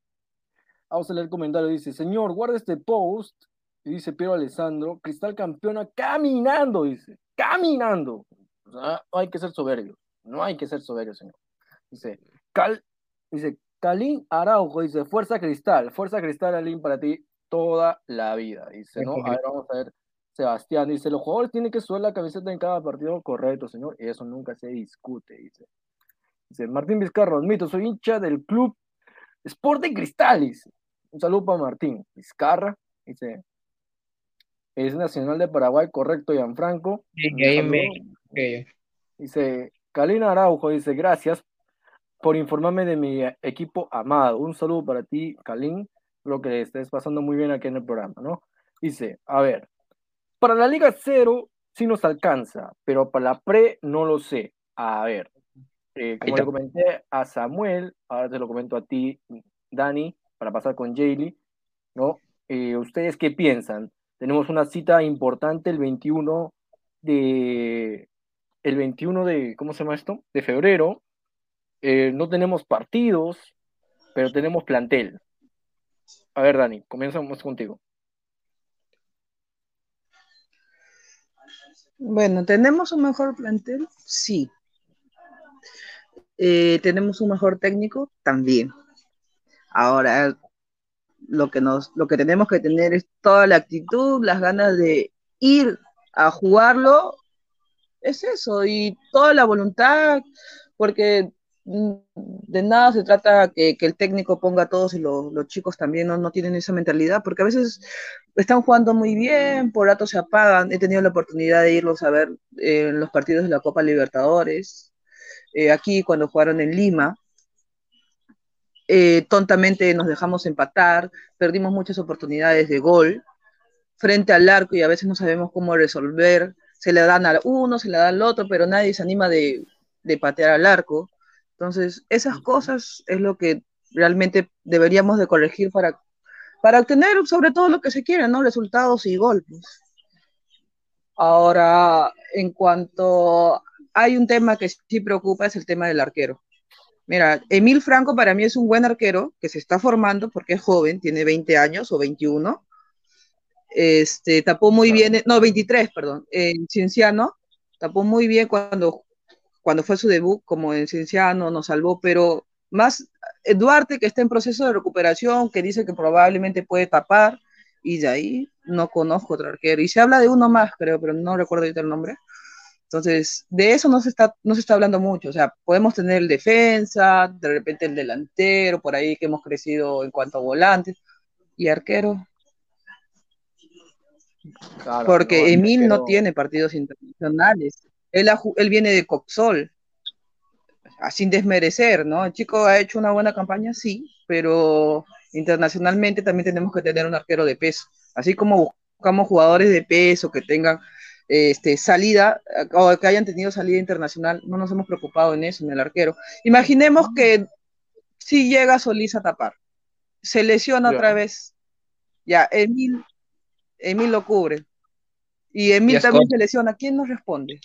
vamos a leer el comentario. Dice, señor, guarda este post. Y dice Piero Alessandro, Cristal campeona caminando, dice, caminando. no hay que ser soberbio, no hay que ser soberbio, señor. Dice, Cal Dice, Kalin Araujo, dice, Fuerza Cristal, Fuerza Cristal, Alín, para ti toda la vida. Dice, ¿no? A ver, vamos a ver. Sebastián dice, los jugadores tienen que subir la camiseta en cada partido, correcto, señor, y eso nunca se discute, dice. Dice, Martín Vizcarro, admito, soy hincha del club Sporting Cristal, dice. Un saludo para Martín Vizcarra, dice. Es nacional de Paraguay, correcto, Gianfranco. Sí, ahí me... Dice, Kalina Araujo, dice, gracias por informarme de mi equipo amado. Un saludo para ti, Kalin. Lo que estés pasando muy bien aquí en el programa, ¿no? Dice, a ver, para la Liga Cero sí nos alcanza, pero para la Pre no lo sé. A ver, eh, como le comenté a Samuel, ahora te lo comento a ti, Dani, para pasar con Jaylee, ¿no? Eh, ¿Ustedes qué piensan? Tenemos una cita importante el 21 de, el 21 de, ¿cómo se llama esto? De febrero, eh, no tenemos partidos, pero tenemos plantel. A ver, Dani, comenzamos contigo. Bueno, ¿tenemos un mejor plantel? Sí. Eh, ¿Tenemos un mejor técnico? También. Ahora, lo que, nos, lo que tenemos que tener es toda la actitud, las ganas de ir a jugarlo, es eso, y toda la voluntad, porque de nada se trata que, el técnico ponga a todos y los chicos también no, tienen esa mentalidad, porque a veces están jugando muy bien, por rato se apagan. He tenido la oportunidad de irlos a ver en los partidos de la Copa Libertadores, eh, aquí cuando jugaron en Lima. Eh, tontamente nos dejamos empatar, perdimos muchas oportunidades de gol frente al arco y a veces no sabemos cómo resolver. Se le dan al uno, se le dan al otro, pero nadie se anima de, de patear al arco. Entonces, esas cosas es lo que realmente deberíamos de corregir para, para obtener sobre todo lo que se quiere, ¿no? Resultados y golpes. Ahora, en cuanto hay un tema que sí preocupa, es el tema del arquero. Mira, Emil Franco para mí es un buen arquero que se está formando porque es joven, tiene 20 años o 21. Este, tapó muy bien, no, 23, perdón, en Cienciano, tapó muy bien cuando cuando fue su debut como en Cienciano, nos salvó, pero más Duarte que está en proceso de recuperación, que dice que probablemente puede tapar, y de ahí no conozco otro arquero. Y se habla de uno más, creo, pero no recuerdo ahorita el nombre. Entonces, de eso no se, está, no se está hablando mucho. O sea, podemos tener el defensa, de repente el delantero, por ahí que hemos crecido en cuanto a volantes, y arquero. Porque Emil no tiene partidos internacionales. Él, viene de Coxol, sin desmerecer, ¿no? El chico ha hecho una buena campaña, sí, pero internacionalmente también tenemos que tener un arquero de peso. Así como buscamos jugadores de peso que tengan este, salida o que hayan tenido salida internacional, no nos hemos preocupado en eso, en el arquero. Imaginemos que si llega Solís a tapar, se lesiona otra vez, ya, Emil, Emil lo cubre, y Emil también se lesiona, ¿quién nos responde?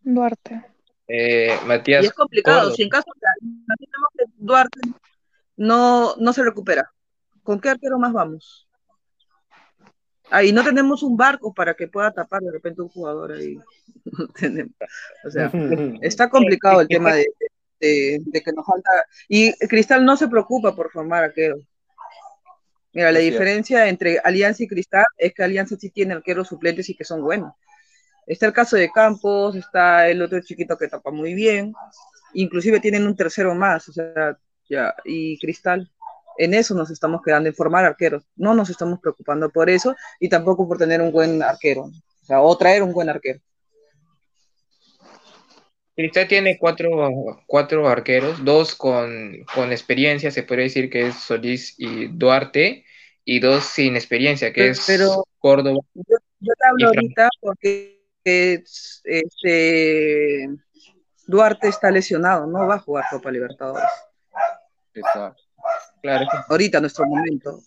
Duarte. Eh, Matías. Y es complicado, si en caso de que Duarte no, no se recupera, ¿con qué arquero más vamos? Ahí no tenemos un barco para que pueda tapar de repente un jugador ahí. O sea, está complicado el tema de, que nos falta. Y Cristal no se preocupa por formar arqueros. Mira, la diferencia entre Alianza y Cristal es que Alianza sí tiene arqueros suplentes y que son buenos. Está el caso de Campos, está el otro chiquito que tapa muy bien, inclusive tienen un tercero más, o sea, ya, y Cristal en eso nos estamos quedando en formar arqueros. No nos estamos preocupando por eso y tampoco por tener un buen arquero, o sea, o traer un buen arquero. Cristal tiene cuatro, arqueros, dos con, experiencia, se puede decir que es Solís y Duarte, y dos sin experiencia, que es Córdoba. Yo, te hablo ahorita porque este, Duarte está lesionado, no va a jugar Copa Libertadores. Exacto. Claro. Ahorita, nuestro momento.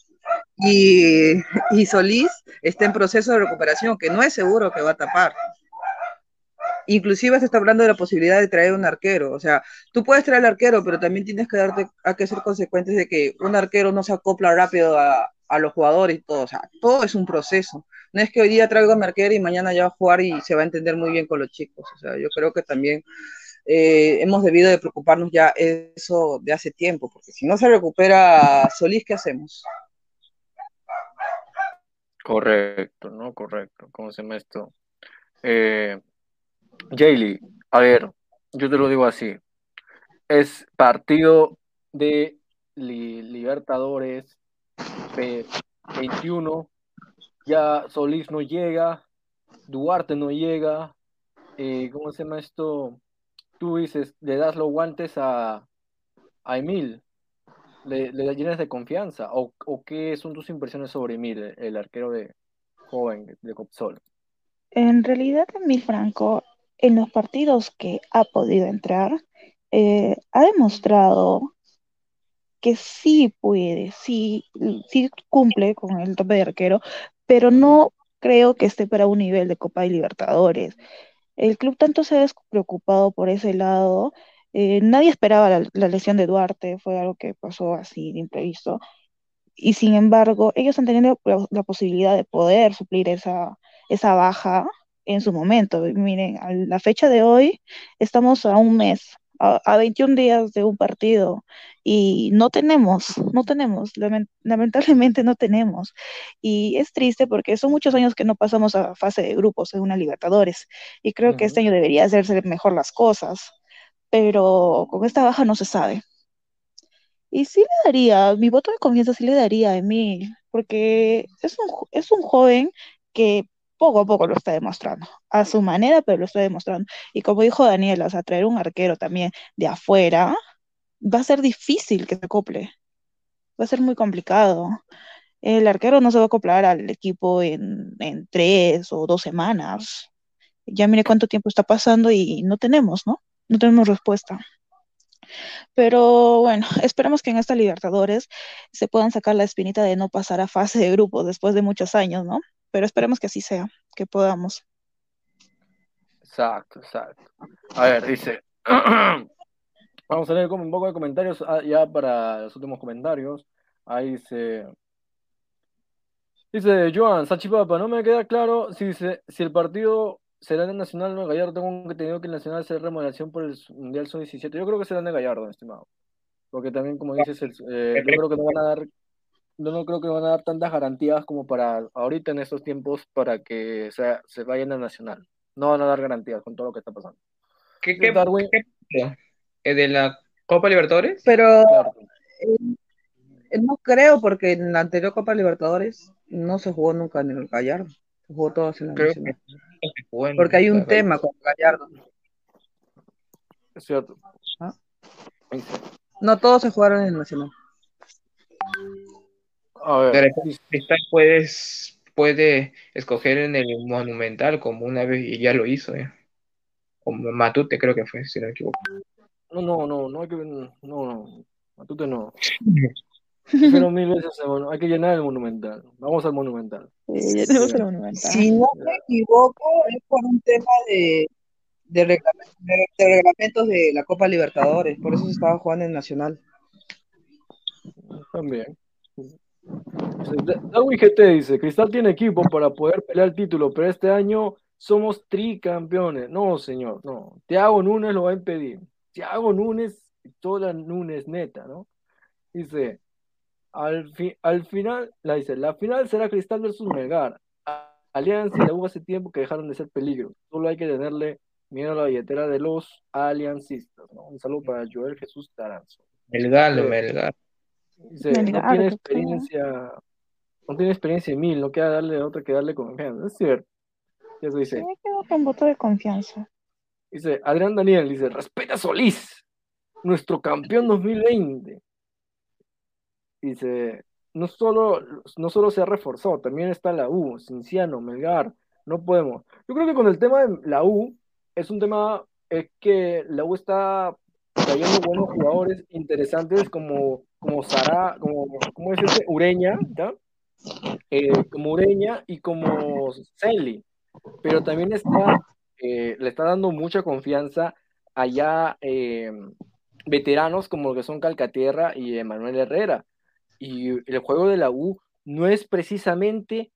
Y, y Solís está en proceso de recuperación, que no es seguro que va a tapar. Inclusive se está hablando de la posibilidad de traer un arquero. O sea, tú puedes traer al arquero, pero también tienes que darte a que ser consecuentes de que un arquero no se acopla rápido a, a los jugadores y todo. O sea, todo es un proceso. No es que hoy día traigo a mi arquero y mañana ya va a jugar y se va a entender muy bien con los chicos. O sea, yo creo que también eh, hemos debido de preocuparnos ya eso de hace tiempo, porque si no se recupera Solís, ¿qué hacemos? Correcto, ¿no? Correcto. ¿Cómo se llama esto? Eh, Jaylee, a ver, yo te lo digo así. Es partido de Libertadores 21. Ya Solís no llega, Duarte no llega. Eh, ¿Cómo se llama esto? Tú dices, le das los guantes a, Emil, le, le llenas de confianza, o, qué son tus impresiones sobre Emil, el, arquero de joven de Copsol. En realidad, Emil Franco, en los partidos que ha podido entrar, eh, ha demostrado que sí puede, sí, sí cumple con el tope de arquero, pero no creo que esté para un nivel de Copa y Libertadores. El club tanto se ha despreocupado por ese lado. Eh, nadie esperaba la, lesión de Duarte, fue algo que pasó así de imprevisto. Y sin embargo, ellos han tenido la, posibilidad de poder suplir esa, esa baja en su momento. Miren, a la fecha de hoy estamos a un mes a, 21 días de un partido y no tenemos, no tenemos, lamentablemente no tenemos. Y es triste porque son muchos años que no pasamos a fase de grupos en una Libertadores y creo que este año debería hacerse mejor las cosas, pero con esta baja no se sabe. Y sí le daría, mi voto de confianza sí le daría a Emil, porque es un, es un joven que poco a poco lo está demostrando, a su manera, pero lo está demostrando. Y como dijo Daniela, o sea, traer un arquero también de afuera va a ser difícil que se acople, va a ser muy complicado. El arquero no se va a acoplar al equipo en, tres o dos semanas. Ya mire cuánto tiempo está pasando y no tenemos, ¿no? No tenemos respuesta. Pero bueno, esperamos que en esta Libertadores se puedan sacar la espinita de no pasar a fase de grupos después de muchos años, ¿no? Pero esperemos que así sea, que podamos. Exacto, exacto. A ver, dice, vamos a leer como un poco de comentarios ah, ya para los últimos comentarios. Ahí dice, dice Joan, Sachipapa, no me queda claro si, si el partido será de Nacional o de Gallardo. Tengo que el Nacional será remodelación por el Mundial Sub-17. Yo creo que será de Gallardo, estimado. Porque también, como dices, eh, yo creo que no van a dar yo no creo que van a dar tantas garantías como para ahorita en estos tiempos para que sea, se vayan a Nacional. No van a dar garantías con todo lo que está pasando. ¿Qué, qué, ¿qué ¿De la Copa Libertadores? Pero eh, no creo, porque en la anterior Copa Libertadores no se jugó nunca en el Gallardo. Se jugó todo en la Nacional. porque hay un tema con Gallardo. Es cierto. ¿Ah? No todos se jugaron en el Nacional. A ver, De repente Cristal puedes, puede escoger en el Monumental como una vez y ya lo hizo, ¿eh? O Matute creo que fue, si no me equivoco. no, no, no, no hay que, no, no, Matute no. Prefiero mil veces, hay que llenar el monumental. Vamos al monumental. Sí, ya tenemos el monumental. Si no me equivoco, es por un tema de, de, reglam- de- de reglamentos de la Copa Libertadores, por eso se estaba jugando en Nacional. También. Dice, Da- Darwin GT dice, Cristal tiene equipo para poder pelear el título, pero este año somos tricampeones. No, señor, no. Thiago Núñez lo va a impedir. Thiago Núñez, toda Núñez neta, ¿no? Dice, al, fi- al final, la dice, la final será Cristal versus Melgar. Alianza y la U hace tiempo que dejaron de ser peligro. Solo hay que tenerle miedo a la billetera de los aliancistas, ¿no? Un saludo para Joel Jesús Taranzo. Melgar. Melgar. Dice, no tiene creo. experiencia, no tiene experiencia en mil, no queda darle otra que darle confianza. Es cierto. Y Eso dice, me quedo con voto de confianza. dice Adrián Daniel, dice, respeta a Solís, nuestro campeón 2020. Dice, no solo, no solo se ha reforzado, también está la U, Cinciano, Melgar, no podemos. Yo creo que con el tema de la U, es un tema, es que la U está trayendo buenos jugadores interesantes como, como Sara, como, ¿cómo es ese? Ureña, ¿ya? Eh, como Ureña y como Celi, pero también está, eh, le está dando mucha confianza allá eh, veteranos como que son Calcaterra y Emanuel Herrera. Y el juego de la U no es precisamente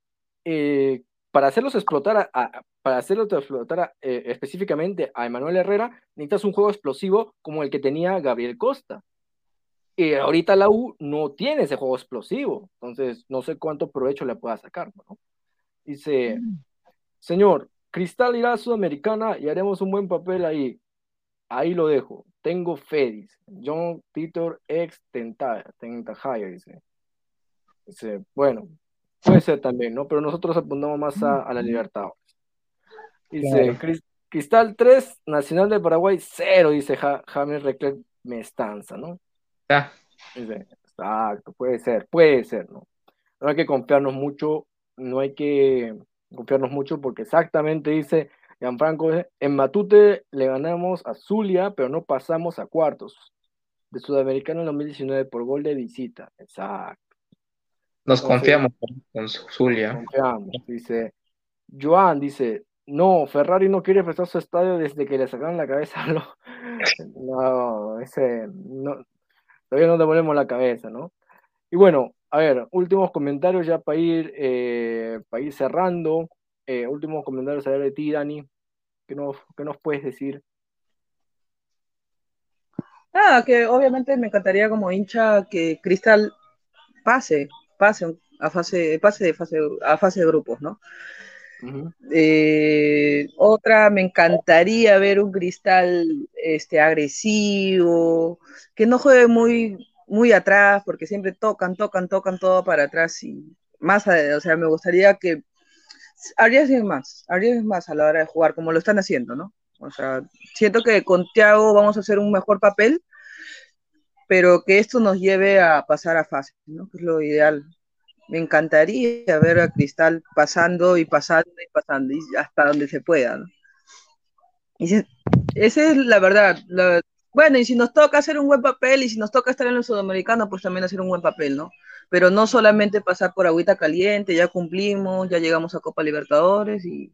eh, para hacerlos explotar, a, para hacerlos explotar eh, específicamente a Emanuel Herrera, necesitas un juego explosivo como el que tenía Gabriel Costa. Y ahorita la U no tiene ese juego explosivo, entonces no sé cuánto provecho le pueda sacar, ¿no? Dice, señor, Cristal irá a Sudamericana y haremos un buen papel ahí. Ahí lo dejo. Tengo fe, dice. John Titor ex Tentahaya, dice. Dice, bueno, puede ser también, ¿no? Pero nosotros apuntamos más a, a la Libertad. Dice, Claro. Cris- Cristal 3, Nacional de Paraguay 0, dice Ja- James Recler Mestanza, ¿no? Dice, exacto, puede ser, puede ser, ¿no? No hay que confiarnos mucho, no hay que confiarnos mucho porque exactamente dice Gianfranco, eh, en Matute le ganamos a Zulia, pero no pasamos a cuartos de Sudamericano en 2019 por gol de visita. Exacto, nos Entonces- confiamos con, Zulia. confiamos. Dice, Joan dice, no, Ferrari no quiere prestar su estadio desde que le sacaron la cabeza a. No, ese, no, todavía no te ponemos la cabeza, ¿no? Y bueno, a ver, últimos comentarios ya para ir, eh, para ir cerrando. Eh, últimos comentarios a ver de ti, Dani. ¿Qué nos, puedes decir? Nada, que obviamente me encantaría como hincha que Cristal pase, pase a fase, pase de fase, a fase de grupos, ¿no? Eh, otra, me encantaría ver un Cristal este, agresivo, que no juegue muy, muy atrás, porque siempre tocan, tocan, tocan todo para atrás y más, o sea, me gustaría que arriesguen más, arriesguen más a la hora de jugar, como lo están haciendo, ¿no? O sea, siento que con Thiago vamos a hacer un mejor papel, pero que esto nos lleve a pasar a fase, ¿no? Que es lo ideal. Me encantaría ver a Cristal pasando y pasando y pasando, y hasta donde se pueda, esa es la verdad. bueno, y si nos toca hacer un buen papel y si nos toca estar en el sudamericano, pues también hacer un buen papel, ¿no? Pero no solamente pasar por agüita caliente, ya cumplimos, ya llegamos a Copa Libertadores y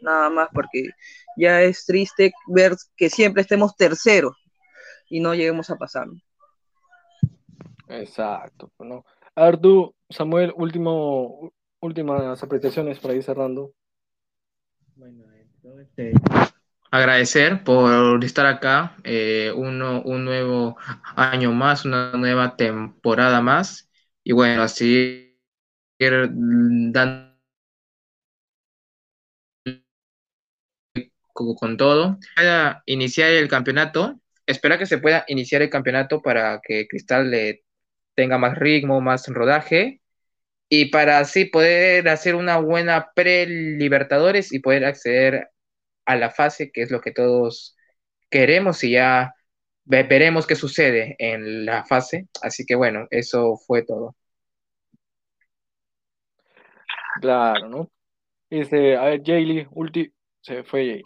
nada más, porque ya es triste ver que siempre estemos terceros y no lleguemos a pasar. Exacto. pues, ¿no? A ver tú, Samuel, último, últimas apreciaciones para ir cerrando. Bueno, entonces, agradecer por estar acá, eh, uno, un nuevo año más, una nueva temporada más, y bueno, así dando con, todo. Para iniciar el campeonato, espero que se pueda iniciar el campeonato para que Cristal le tenga más ritmo, más rodaje y para así poder hacer una buena pre-Libertadores y poder acceder a la fase, que es lo que todos queremos y ya ve- veremos qué sucede en la fase. Así que bueno, eso fue todo. Claro, ¿no? Dice, a ver, Jaylee, ulti, se fue Jaylee.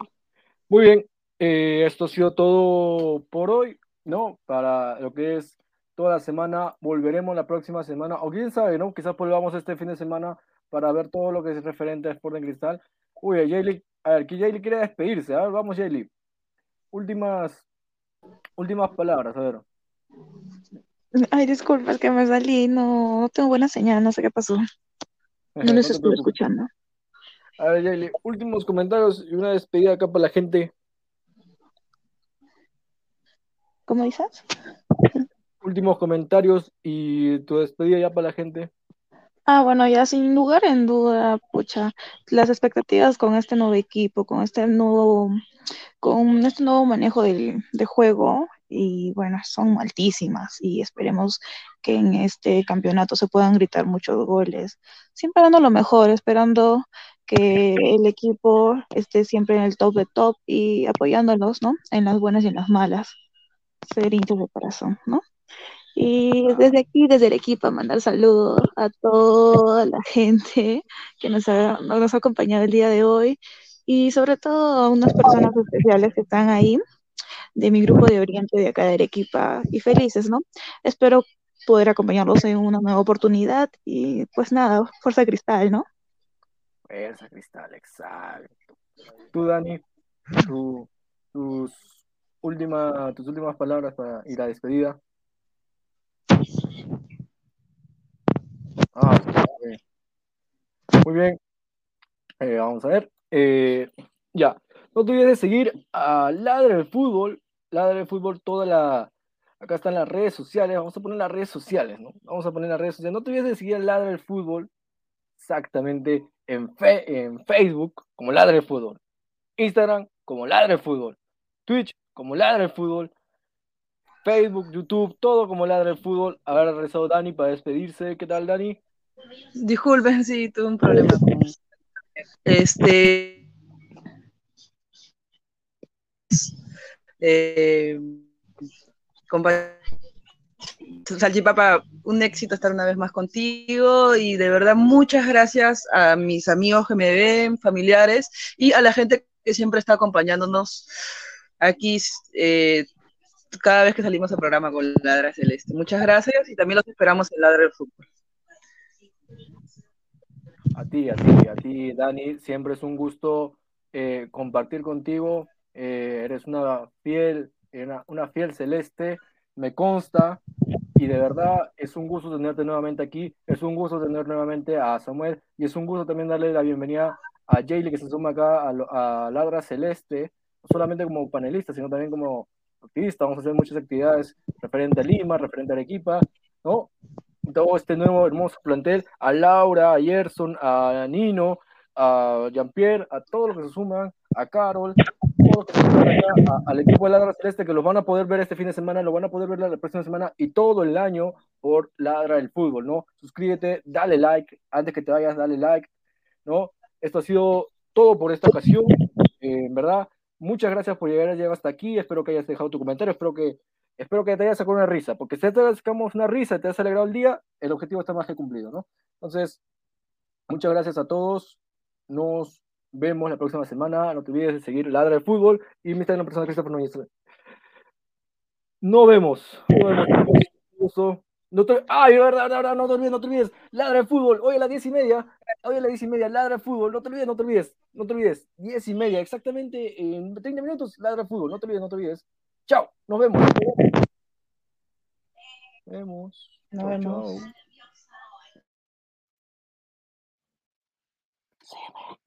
Muy bien, eh, esto ha sido todo por hoy, ¿no? Para lo que es toda la semana, volveremos la próxima semana, o quién sabe, ¿no? Quizás volvamos este fin de semana para ver todo lo que es referente a Sporting Cristal. Uy, Jaylee, a ver, que Jaylee quiere despedirse, a ver, vamos Jaylee. Últimas, últimas palabras, a ver. Ay, disculpa, es que me salí, no, no tengo buena señal, no sé qué pasó. No les te estoy escuchando. A ver, Jaylee, últimos comentarios y una despedida acá para la gente. ¿Cómo dices? Últimos comentarios y tu despedida ya para la gente. Ah, bueno, ya sin lugar en duda, pucha, las expectativas con este nuevo equipo, con este nuevo, con este nuevo manejo del, de juego, y bueno, son altísimas y esperemos que en este campeonato se puedan gritar muchos goles, siempre dando lo mejor, esperando que el equipo esté siempre en el top de top y apoyándolos, ¿no? En las buenas y en las malas, ser hinchas de corazón, ¿no? Y desde aquí, desde el equipo, mandar saludos a toda la gente que nos ha, nos ha acompañado el día de hoy y sobre todo a unas personas especiales que están ahí de mi grupo de Oriente de acá de Arequipa y felices, ¿no? Espero poder acompañarlos en una nueva oportunidad y pues nada, fuerza cristal, ¿no? Fuerza Cristal, exacto. Tú, Dani, tu- tus, última, tus últimas palabras para ir a despedida. Ah, muy bien. Eh, vamos a ver. Eh, ya. No te de seguir a Ladre del Fútbol. Ladre del Fútbol, toda la. Acá están las redes sociales. Vamos a poner las redes sociales, ¿no? Vamos a poner las redes sociales. No te olvides de seguir a Ladre del Fútbol exactamente en, fe- en Facebook como Ladre del Fútbol. Instagram como Ladre del Fútbol. Twitch como Ladre del Fútbol. Facebook, YouTube, todo como Ladre del Fútbol. Haber regresado Dani para despedirse. ¿Qué tal, Dani? Disculpen si tuve un problema este eh, compa- Salchipapa, un éxito estar una vez más contigo y de verdad muchas gracias a mis amigos que me ven, familiares y a la gente que siempre está acompañándonos aquí eh, cada vez que salimos al programa con Ladra Celeste. Muchas gracias y también los esperamos en Ladra del Fútbol. A ti, a ti, a ti, Dani. Siempre es un gusto eh, compartir contigo. Eh, eres una fiel, una, una fiel celeste, me consta. Y de verdad es un gusto tenerte nuevamente aquí. Es un gusto tener nuevamente a Samuel. Y es un gusto también darle la bienvenida a Jaylee que se suma acá a, a Ladra Celeste, no solamente como panelista, sino también como activista. Vamos a hacer muchas actividades referente a Lima, referente a Arequipa, ¿no? todo este nuevo hermoso plantel, a Laura, a Gerson, a Nino, a Jean-Pierre, a todos los que se suman, a Carol, todos los que se suman acá, a- al equipo de Ladra Celeste, que los van a poder ver este fin de semana, lo van a poder ver la próxima semana y todo el año por Ladra del Fútbol, ¿no? Suscríbete, dale like, antes que te vayas, dale like, ¿no? Esto ha sido todo por esta ocasión, eh, en verdad, muchas gracias por llegar, llegar hasta aquí, espero que hayas dejado tu comentario, espero que espero que te hayas sacado una risa, porque si te sacamos una risa y te has alegrado el día, el objetivo está más que cumplido, ¿no? Entonces, muchas gracias a todos. Nos vemos la próxima semana. No te olvides de seguir Ladra de Fútbol y mi personal Christopher Núñez. Nos vemos. Nos vemos. No te... Ay, verdad, verdad, no te olvides, no te olvides. Ladra de fútbol, hoy a las diez y media. Hoy a las diez y media, ladra de fútbol. No te olvides, no te olvides. No te olvides. Diez y media, exactamente en 30 minutos, ladra de fútbol. No te olvides, no te olvides. Chao, nos vemos. Nos vemos. Nos vemos. chao.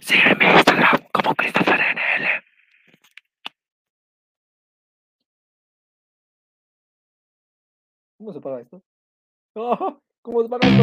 Sígueme en Instagram como Christopher NL. ¿Cómo se paga esto? ¿Cómo se paga esto?